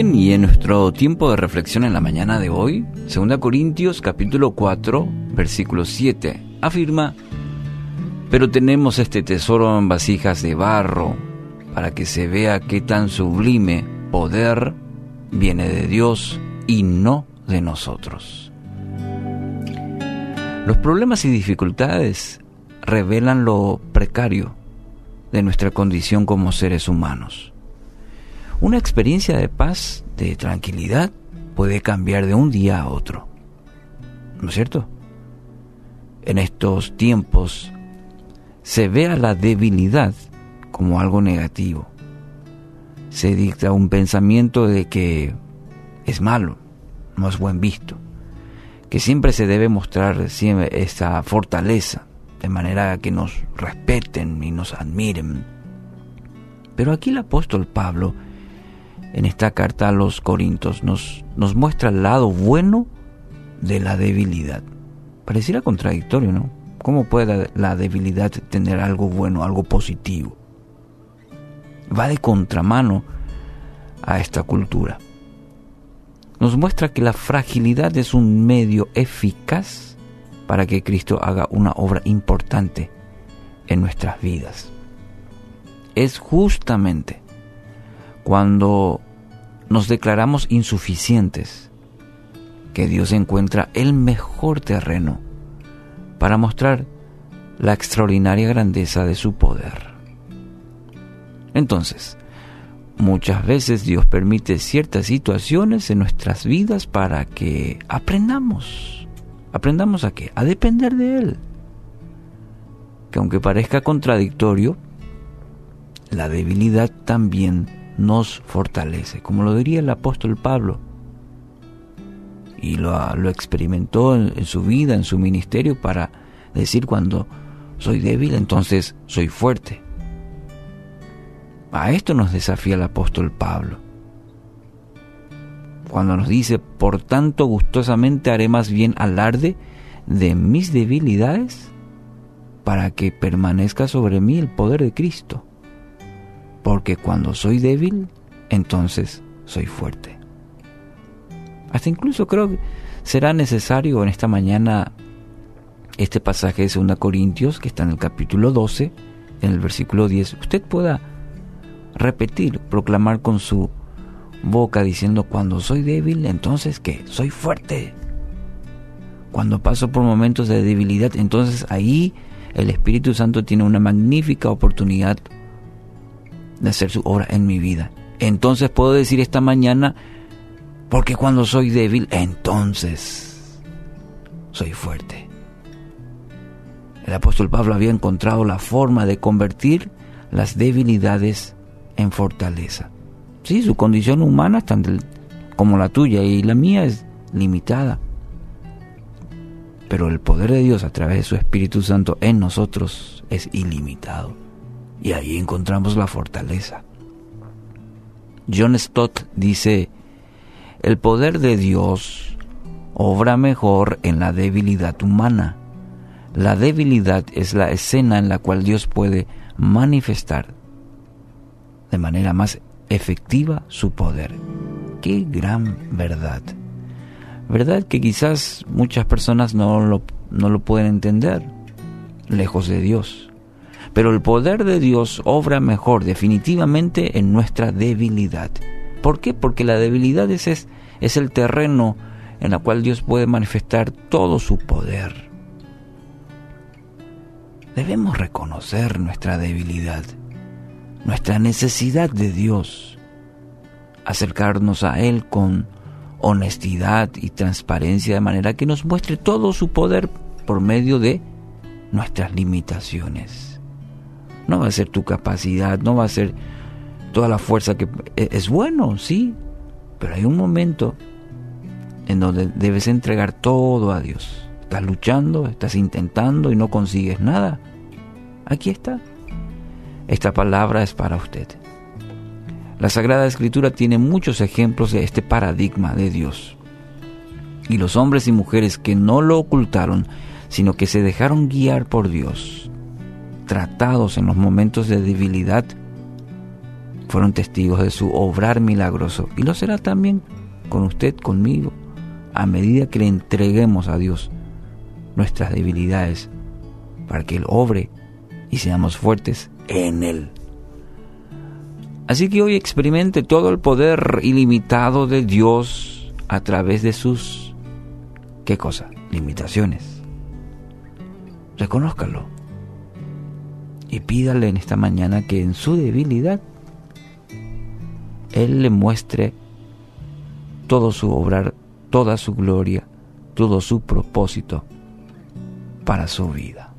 y en nuestro tiempo de reflexión en la mañana de hoy, 2 Corintios capítulo 4, versículo 7, afirma, pero tenemos este tesoro en vasijas de barro, para que se vea qué tan sublime poder viene de Dios y no de nosotros. Los problemas y dificultades revelan lo precario de nuestra condición como seres humanos. Una experiencia de paz, de tranquilidad, puede cambiar de un día a otro. ¿No es cierto? En estos tiempos se ve a la debilidad como algo negativo. Se dicta un pensamiento de que es malo, no es buen visto, que siempre se debe mostrar esta fortaleza, de manera que nos respeten y nos admiren. Pero aquí el apóstol Pablo, en esta carta a los Corintios, nos, nos muestra el lado bueno de la debilidad. Pareciera contradictorio, ¿no? ¿Cómo puede la debilidad tener algo bueno, algo positivo? Va de contramano a esta cultura. Nos muestra que la fragilidad es un medio eficaz para que Cristo haga una obra importante en nuestras vidas. Es justamente cuando nos declaramos insuficientes que Dios encuentra el mejor terreno para mostrar la extraordinaria grandeza de su poder. Entonces, muchas veces Dios permite ciertas situaciones en nuestras vidas para que aprendamos Aprendamos a qué? A depender de Él. Que aunque parezca contradictorio, la debilidad también nos fortalece, como lo diría el apóstol Pablo. Y lo, experimentó en, en su vida, en su ministerio, para decir cuando soy débil, entonces soy fuerte. A esto nos desafía el apóstol Pablo cuando nos dice, por tanto gustosamente haré más bien alarde de mis debilidades para que permanezca sobre mí el poder de Cristo. Porque cuando soy débil, entonces soy fuerte. Hasta incluso creo que será necesario en esta mañana este pasaje de 2 Corintios, que está en el capítulo 12, en el versículo 10, usted pueda repetir, proclamar con su boca diciendo cuando soy débil, entonces que soy fuerte. Cuando paso por momentos de debilidad, entonces ahí el Espíritu Santo tiene una magnífica oportunidad de hacer su obra en mi vida. Entonces puedo decir esta mañana, porque cuando soy débil, entonces soy fuerte. El apóstol Pablo había encontrado la forma de convertir las debilidades en fortaleza. Sí, su condición humana es tan como la tuya y la mía es limitada. Pero el poder de Dios a través de su Espíritu Santo en nosotros es ilimitado. Y ahí encontramos la fortaleza. John Stott dice, el poder de Dios obra mejor en la debilidad humana. La debilidad es la escena en la cual Dios puede manifestar de manera más efectiva su poder. Qué gran verdad. Verdad que quizás muchas personas no lo, no lo pueden entender, lejos de Dios. Pero el poder de Dios obra mejor definitivamente en nuestra debilidad. ¿Por qué? Porque la debilidad es, es, el terreno en el cual Dios puede manifestar todo su poder. Debemos reconocer nuestra debilidad nuestra necesidad de Dios, acercarnos a Él con honestidad y transparencia de manera que nos muestre todo su poder por medio de nuestras limitaciones. No va a ser tu capacidad, no va a ser toda la fuerza que e-, es bueno, sí, pero hay un momento en donde debes entregar todo a Dios. Estás luchando, estás intentando y no consigues nada. Aquí está. Esta palabra es para usted. La Sagrada Escritura tiene muchos ejemplos de este paradigma de Dios. Y los hombres y mujeres que no lo ocultaron, sino que se dejaron guiar por Dios, tratados en los momentos de debilidad, fueron testigos de su obrar milagroso y lo será también con usted, conmigo, a medida que le entreguemos a Dios nuestras debilidades para que Él obre y seamos fuertes en Él. Así que hoy experimente todo el poder ilimitado de Dios a través de sus, ¿qué cosa? Limitaciones. Reconózcalo. Y pídale en esta mañana que en su debilidad Él le muestre todo su obrar, toda su gloria, todo su propósito para su vida.